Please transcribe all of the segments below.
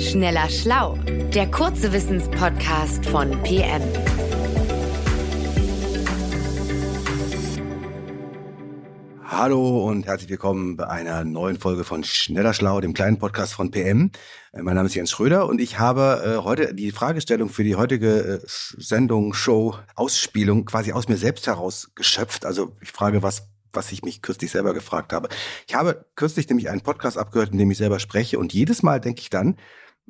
Schneller Schlau, der kurze Wissenspodcast von PM. Hallo und herzlich willkommen bei einer neuen Folge von Schneller Schlau, dem kleinen Podcast von PM. Äh, mein Name ist Jens Schröder und ich habe äh, heute die Fragestellung für die heutige äh, Sendung, Show, Ausspielung quasi aus mir selbst heraus geschöpft. Also ich frage, was was ich mich kürzlich selber gefragt habe. Ich habe kürzlich nämlich einen Podcast abgehört, in dem ich selber spreche und jedes Mal denke ich dann,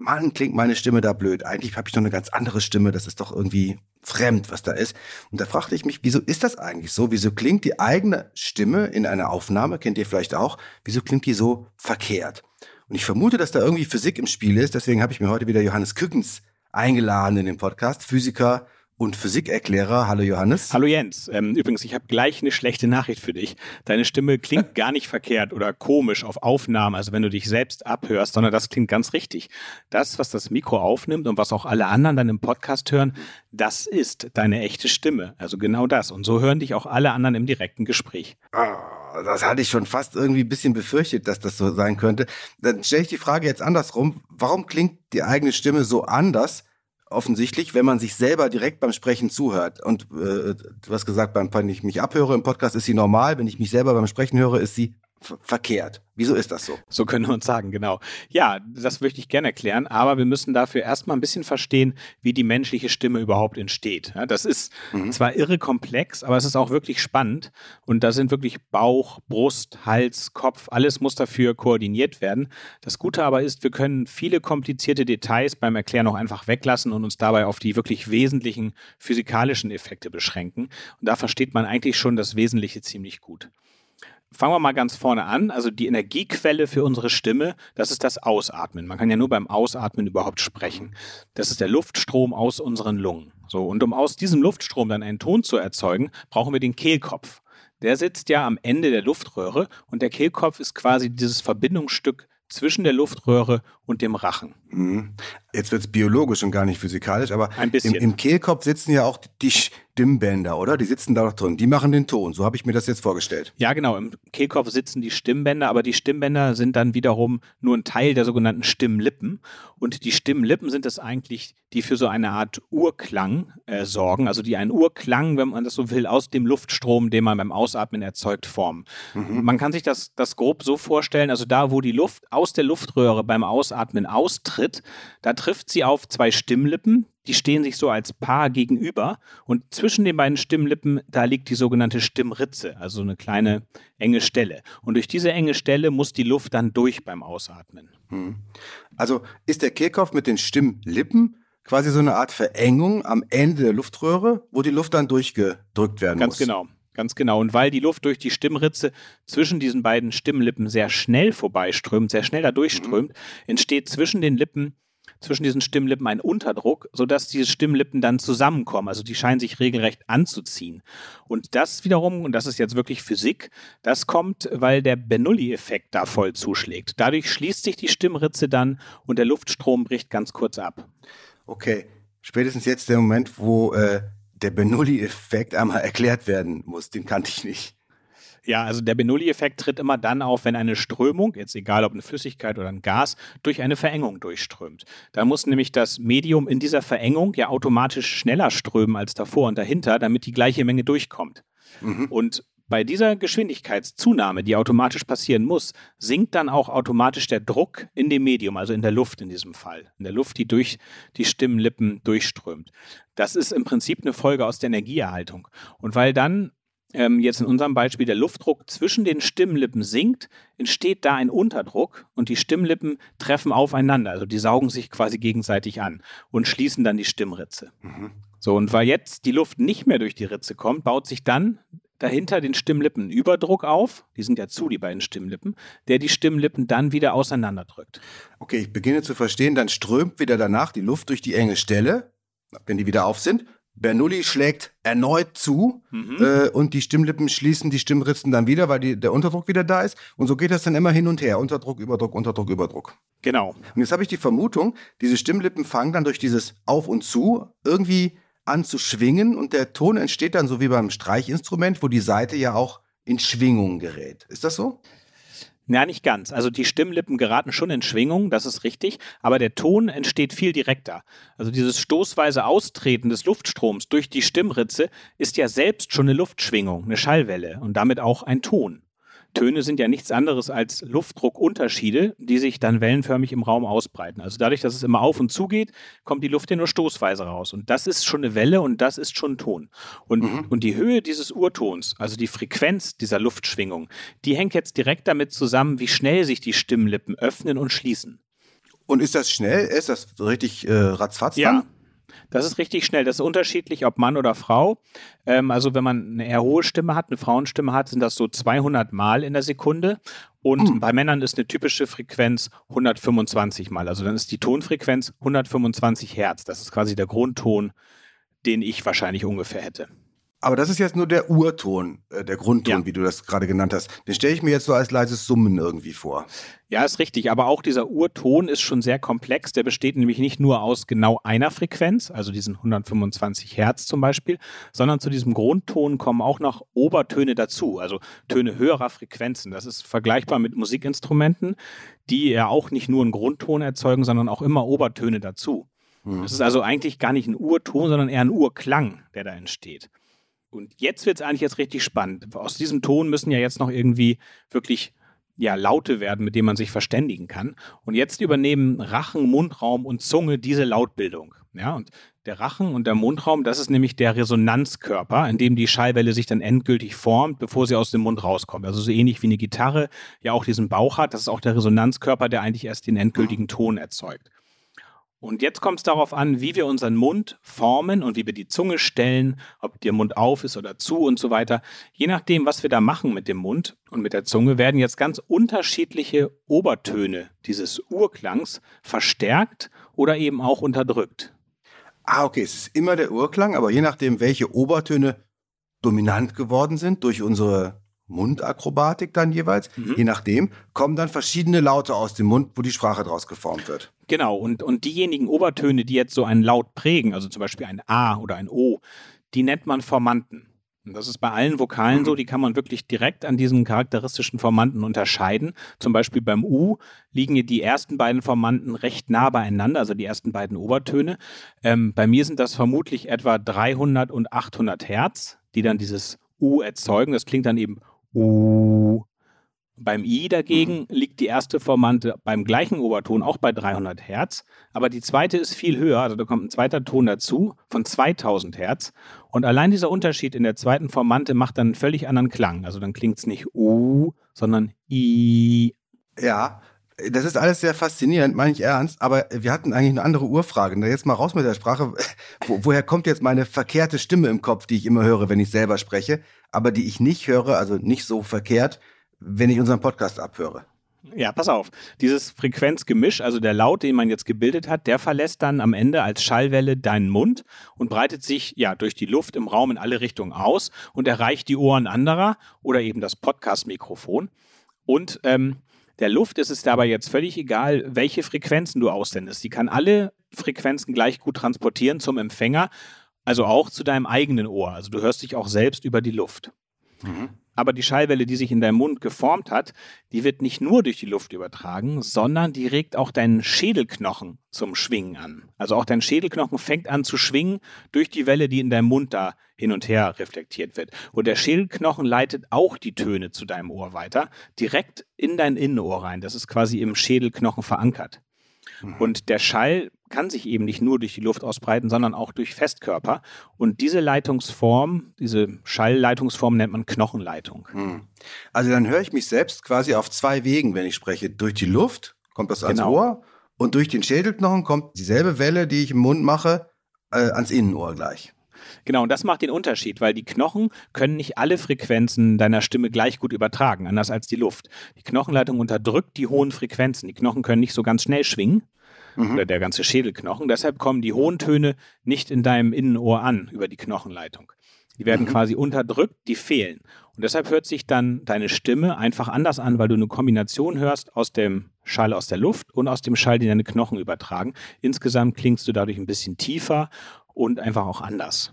Mann, klingt meine Stimme da blöd. Eigentlich habe ich doch eine ganz andere Stimme. Das ist doch irgendwie fremd, was da ist. Und da fragte ich mich, wieso ist das eigentlich so? Wieso klingt die eigene Stimme in einer Aufnahme, kennt ihr vielleicht auch, wieso klingt die so verkehrt? Und ich vermute, dass da irgendwie Physik im Spiel ist. Deswegen habe ich mir heute wieder Johannes Kückens eingeladen in den Podcast, Physiker und Physikerklärer. Hallo Johannes. Hallo Jens. Ähm, übrigens, ich habe gleich eine schlechte Nachricht für dich. Deine Stimme klingt gar nicht verkehrt oder komisch auf Aufnahmen, also wenn du dich selbst abhörst, sondern das klingt ganz richtig. Das, was das Mikro aufnimmt und was auch alle anderen dann im Podcast hören, das ist deine echte Stimme. Also genau das. Und so hören dich auch alle anderen im direkten Gespräch. Ah, das hatte ich schon fast irgendwie ein bisschen befürchtet, dass das so sein könnte. Dann stelle ich die Frage jetzt andersrum. Warum klingt die eigene Stimme so anders? Offensichtlich, wenn man sich selber direkt beim Sprechen zuhört. Und äh, du hast gesagt, beim, wenn ich mich abhöre im Podcast, ist sie normal. Wenn ich mich selber beim Sprechen höre, ist sie verkehrt. Wieso ist das so? So können wir uns sagen, genau. Ja, das möchte ich gerne erklären, aber wir müssen dafür erstmal ein bisschen verstehen, wie die menschliche Stimme überhaupt entsteht. Ja, das ist mhm. zwar irre komplex, aber es ist auch wirklich spannend und da sind wirklich Bauch, Brust, Hals, Kopf, alles muss dafür koordiniert werden. Das Gute aber ist, wir können viele komplizierte Details beim Erklären auch einfach weglassen und uns dabei auf die wirklich wesentlichen physikalischen Effekte beschränken. Und da versteht man eigentlich schon das Wesentliche ziemlich gut. Fangen wir mal ganz vorne an. Also die Energiequelle für unsere Stimme, das ist das Ausatmen. Man kann ja nur beim Ausatmen überhaupt sprechen. Das ist der Luftstrom aus unseren Lungen. So, und um aus diesem Luftstrom dann einen Ton zu erzeugen, brauchen wir den Kehlkopf. Der sitzt ja am Ende der Luftröhre und der Kehlkopf ist quasi dieses Verbindungsstück zwischen der Luftröhre und dem Rachen. Jetzt wird es biologisch und gar nicht physikalisch, aber Ein bisschen. Im, im Kehlkopf sitzen ja auch die Stimmbänder, oder? Die sitzen da noch drin. Die machen den Ton. So habe ich mir das jetzt vorgestellt. Ja, genau. Im Kehlkopf sitzen die Stimmbänder, aber die Stimmbänder sind dann wiederum nur ein Teil der sogenannten Stimmlippen. Und die Stimmlippen sind es eigentlich, die für so eine Art Urklang äh, sorgen, also die einen Urklang, wenn man das so will, aus dem Luftstrom, den man beim Ausatmen erzeugt, formen. Mhm. Man kann sich das, das grob so vorstellen, also da, wo die Luft aus der Luftröhre beim Ausatmen austritt, da trifft sie auf zwei Stimmlippen, die stehen sich so als Paar gegenüber und zwischen den beiden Stimmlippen, da liegt die sogenannte Stimmritze, also eine kleine enge Stelle. Und durch diese enge Stelle muss die Luft dann durch beim Ausatmen. Hm. Also ist der Kehlkopf mit den Stimmlippen quasi so eine Art Verengung am Ende der Luftröhre, wo die Luft dann durchgedrückt werden Ganz muss. Ganz genau. Ganz genau. Und weil die Luft durch die Stimmritze zwischen diesen beiden Stimmlippen sehr schnell vorbeiströmt, sehr schnell da durchströmt, mhm. entsteht zwischen den Lippen zwischen diesen Stimmlippen ein Unterdruck, sodass diese Stimmlippen dann zusammenkommen. Also die scheinen sich regelrecht anzuziehen. Und das wiederum, und das ist jetzt wirklich Physik, das kommt, weil der Bernoulli-Effekt da voll zuschlägt. Dadurch schließt sich die Stimmritze dann und der Luftstrom bricht ganz kurz ab. Okay, spätestens jetzt der Moment, wo äh, der Bernoulli-Effekt einmal erklärt werden muss. Den kannte ich nicht. Ja, also der Bernoulli-Effekt tritt immer dann auf, wenn eine Strömung, jetzt egal ob eine Flüssigkeit oder ein Gas, durch eine Verengung durchströmt. Da muss nämlich das Medium in dieser Verengung ja automatisch schneller strömen als davor und dahinter, damit die gleiche Menge durchkommt. Mhm. Und bei dieser Geschwindigkeitszunahme, die automatisch passieren muss, sinkt dann auch automatisch der Druck in dem Medium, also in der Luft in diesem Fall. In der Luft, die durch die Stimmlippen durchströmt. Das ist im Prinzip eine Folge aus der Energieerhaltung. Und weil dann ähm, jetzt in unserem Beispiel der Luftdruck zwischen den Stimmlippen sinkt, entsteht da ein Unterdruck und die Stimmlippen treffen aufeinander. Also die saugen sich quasi gegenseitig an und schließen dann die Stimmritze. Mhm. So, und weil jetzt die Luft nicht mehr durch die Ritze kommt, baut sich dann dahinter den Stimmlippen Überdruck auf, die sind ja zu, die beiden Stimmlippen, der die Stimmlippen dann wieder auseinanderdrückt. Okay, ich beginne zu verstehen, dann strömt wieder danach die Luft durch die enge Stelle, wenn die wieder auf sind, Bernoulli schlägt erneut zu mhm. äh, und die Stimmlippen schließen die Stimmritzen dann wieder, weil die, der Unterdruck wieder da ist. Und so geht das dann immer hin und her. Unterdruck, Überdruck, Unterdruck, Überdruck. Genau. Und jetzt habe ich die Vermutung, diese Stimmlippen fangen dann durch dieses Auf und Zu irgendwie an zu schwingen und der Ton entsteht dann so wie beim Streichinstrument, wo die Seite ja auch in Schwingung gerät. Ist das so? Ja, nicht ganz. Also die Stimmlippen geraten schon in Schwingung, das ist richtig, aber der Ton entsteht viel direkter. Also dieses stoßweise Austreten des Luftstroms durch die Stimmritze ist ja selbst schon eine Luftschwingung, eine Schallwelle und damit auch ein Ton. Töne sind ja nichts anderes als Luftdruckunterschiede, die sich dann wellenförmig im Raum ausbreiten. Also dadurch, dass es immer auf und zu geht, kommt die Luft ja nur stoßweise raus. Und das ist schon eine Welle und das ist schon Ton. Und, mhm. und die Höhe dieses Urtons, also die Frequenz dieser Luftschwingung, die hängt jetzt direkt damit zusammen, wie schnell sich die Stimmlippen öffnen und schließen. Und ist das schnell? Ist das richtig äh, ratzfatz dann? Das ist richtig schnell. Das ist unterschiedlich, ob Mann oder Frau. Ähm, also wenn man eine eher hohe Stimme hat, eine Frauenstimme hat, sind das so 200 Mal in der Sekunde. Und mhm. bei Männern ist eine typische Frequenz 125 Mal. Also dann ist die Tonfrequenz 125 Hertz. Das ist quasi der Grundton, den ich wahrscheinlich ungefähr hätte. Aber das ist jetzt nur der Urton, äh, der Grundton, ja. wie du das gerade genannt hast. Den stelle ich mir jetzt so als leises Summen irgendwie vor. Ja, ist richtig. Aber auch dieser Urton ist schon sehr komplex. Der besteht nämlich nicht nur aus genau einer Frequenz, also diesen 125 Hertz zum Beispiel, sondern zu diesem Grundton kommen auch noch Obertöne dazu, also Töne höherer Frequenzen. Das ist vergleichbar mit Musikinstrumenten, die ja auch nicht nur einen Grundton erzeugen, sondern auch immer Obertöne dazu. Hm. Das ist also eigentlich gar nicht ein Urton, sondern eher ein Urklang, der da entsteht. Und jetzt wird es eigentlich jetzt richtig spannend. Aus diesem Ton müssen ja jetzt noch irgendwie wirklich ja, Laute werden, mit denen man sich verständigen kann. Und jetzt übernehmen Rachen, Mundraum und Zunge diese Lautbildung. Ja, und der Rachen und der Mundraum, das ist nämlich der Resonanzkörper, in dem die Schallwelle sich dann endgültig formt, bevor sie aus dem Mund rauskommt. Also so ähnlich wie eine Gitarre ja auch diesen Bauch hat, das ist auch der Resonanzkörper, der eigentlich erst den endgültigen Ton erzeugt. Und jetzt kommt es darauf an, wie wir unseren Mund formen und wie wir die Zunge stellen, ob der Mund auf ist oder zu und so weiter. Je nachdem, was wir da machen mit dem Mund und mit der Zunge, werden jetzt ganz unterschiedliche Obertöne dieses Urklangs verstärkt oder eben auch unterdrückt. Ah, okay, es ist immer der Urklang, aber je nachdem, welche Obertöne dominant geworden sind durch unsere Mundakrobatik dann jeweils, mhm. je nachdem, kommen dann verschiedene Laute aus dem Mund, wo die Sprache draus geformt wird. Genau, und, und diejenigen Obertöne, die jetzt so einen Laut prägen, also zum Beispiel ein A oder ein O, die nennt man Formanten. Und das ist bei allen Vokalen mhm. so, die kann man wirklich direkt an diesen charakteristischen Formanten unterscheiden. Zum Beispiel beim U liegen die ersten beiden Formanten recht nah beieinander, also die ersten beiden Obertöne. Ähm, bei mir sind das vermutlich etwa 300 und 800 Hertz, die dann dieses U erzeugen. Das klingt dann eben U. Beim I dagegen mhm. liegt die erste Formante beim gleichen Oberton auch bei 300 Hertz, aber die zweite ist viel höher, also da kommt ein zweiter Ton dazu von 2000 Hertz und allein dieser Unterschied in der zweiten Formante macht dann einen völlig anderen Klang. Also dann klingt es nicht U, sondern I. Ja, das ist alles sehr faszinierend, meine ich ernst, aber wir hatten eigentlich eine andere Urfrage. Jetzt mal raus mit der Sprache. Wo, woher kommt jetzt meine verkehrte Stimme im Kopf, die ich immer höre, wenn ich selber spreche, aber die ich nicht höre, also nicht so verkehrt, wenn ich unseren Podcast abhöre? Ja, pass auf. Dieses Frequenzgemisch, also der Laut, den man jetzt gebildet hat, der verlässt dann am Ende als Schallwelle deinen Mund und breitet sich ja durch die Luft im Raum in alle Richtungen aus und erreicht die Ohren anderer oder eben das Podcast-Mikrofon. Und ähm, der Luft ist es dabei jetzt völlig egal, welche Frequenzen du aussendest. Die kann alle Frequenzen gleich gut transportieren zum Empfänger, also auch zu deinem eigenen Ohr. Also du hörst dich auch selbst über die Luft. Mhm. Aber die Schallwelle, die sich in deinem Mund geformt hat, die wird nicht nur durch die Luft übertragen, sondern die regt auch deinen Schädelknochen zum Schwingen an. Also auch dein Schädelknochen fängt an zu schwingen durch die Welle, die in deinem Mund da hin und her reflektiert wird. Und der Schädelknochen leitet auch die Töne zu deinem Ohr weiter, direkt in dein Innenohr rein. Das ist quasi im Schädelknochen verankert. Mhm. Und der Schall kann sich eben nicht nur durch die Luft ausbreiten, sondern auch durch Festkörper. Und diese Leitungsform, diese Schallleitungsform nennt man Knochenleitung. Mhm. Also dann höre ich mich selbst quasi auf zwei Wegen, wenn ich spreche. Durch die Luft kommt das ans genau. Ohr und durch den Schädelknochen kommt dieselbe Welle, die ich im Mund mache, äh, ans Innenohr gleich. Genau, und das macht den Unterschied, weil die Knochen können nicht alle Frequenzen deiner Stimme gleich gut übertragen, anders als die Luft. Die Knochenleitung unterdrückt die hohen Frequenzen. Die Knochen können nicht so ganz schnell schwingen. Mhm. Oder der ganze Schädelknochen. Deshalb kommen die hohen Töne nicht in deinem Innenohr an über die Knochenleitung. Die werden mhm. quasi unterdrückt, die fehlen. Und deshalb hört sich dann deine Stimme einfach anders an, weil du eine Kombination hörst aus dem Schall aus der Luft und aus dem Schall, den deine Knochen übertragen. Insgesamt klingst du dadurch ein bisschen tiefer und einfach auch anders.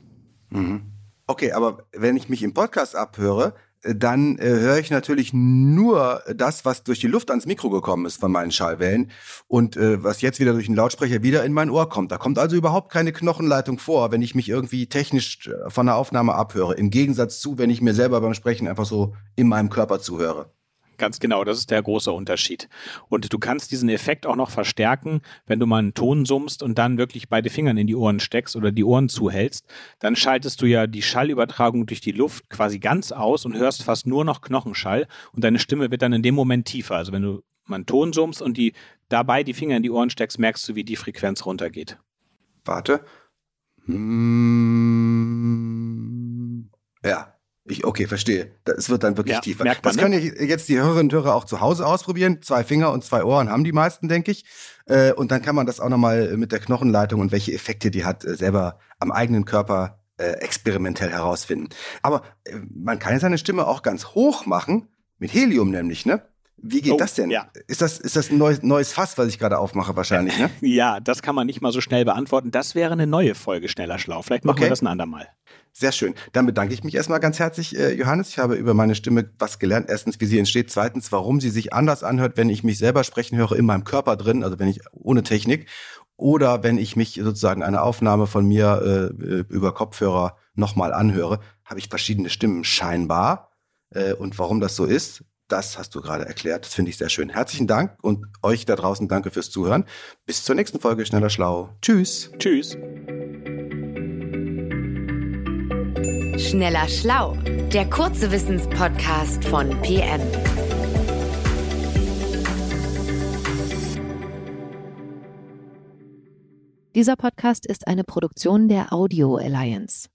Mhm. Okay, aber wenn ich mich im Podcast abhöre, dann äh, höre ich natürlich nur das, was durch die Luft ans Mikro gekommen ist von meinen Schallwellen und äh, was jetzt wieder durch den Lautsprecher wieder in mein Ohr kommt. Da kommt also überhaupt keine Knochenleitung vor, wenn ich mich irgendwie technisch äh, von der Aufnahme abhöre. Im Gegensatz zu, wenn ich mir selber beim Sprechen einfach so in meinem Körper zuhöre. Ganz genau, das ist der große Unterschied. Und du kannst diesen Effekt auch noch verstärken, wenn du mal einen Ton summst und dann wirklich beide Fingern in die Ohren steckst oder die Ohren zuhältst. Dann schaltest du ja die Schallübertragung durch die Luft quasi ganz aus und hörst fast nur noch Knochenschall und deine Stimme wird dann in dem Moment tiefer. Also wenn du mal einen Ton summst und die dabei die Finger in die Ohren steckst, merkst du, wie die Frequenz runtergeht. Warte. Hm. Ja, ich, okay, verstehe. Es wird dann wirklich ja, tiefer. Man, das ne? können jetzt die Hörerinnen und Hörer auch zu Hause ausprobieren. Zwei Finger und zwei Ohren haben die meisten, denke ich. Äh, und dann kann man das auch nochmal mit der Knochenleitung und welche Effekte die hat, äh, selber am eigenen Körper äh, experimentell herausfinden. Aber man kann seine Stimme auch ganz hoch machen, mit Helium nämlich, ne? Wie geht oh, das denn? Ja. Ist das, ist das ein neues, neues Fass, was ich gerade aufmache wahrscheinlich, ne? ja, das kann man nicht mal so schnell beantworten. Das wäre eine neue Folge Schneller Schlau. Vielleicht machen okay. wir das ein andermal. Sehr schön. Dann bedanke ich mich erstmal ganz herzlich, äh, Johannes. Ich habe über meine Stimme was gelernt. Erstens, wie sie entsteht. Zweitens, warum sie sich anders anhört, wenn ich mich selber sprechen höre in meinem Körper drin, also wenn ich ohne Technik. Oder wenn ich mich sozusagen eine Aufnahme von mir äh, über Kopfhörer nochmal anhöre, habe ich verschiedene Stimmen scheinbar. Äh, und warum das so ist, das hast du gerade erklärt. Das finde ich sehr schön. Herzlichen Dank und euch da draußen danke fürs Zuhören. Bis zur nächsten Folge Schneller Schlau. Tschüss. Tschüss. Schneller Schlau, der kurze Wissenspodcast von PM. Dieser Podcast ist eine Produktion der Audio Alliance.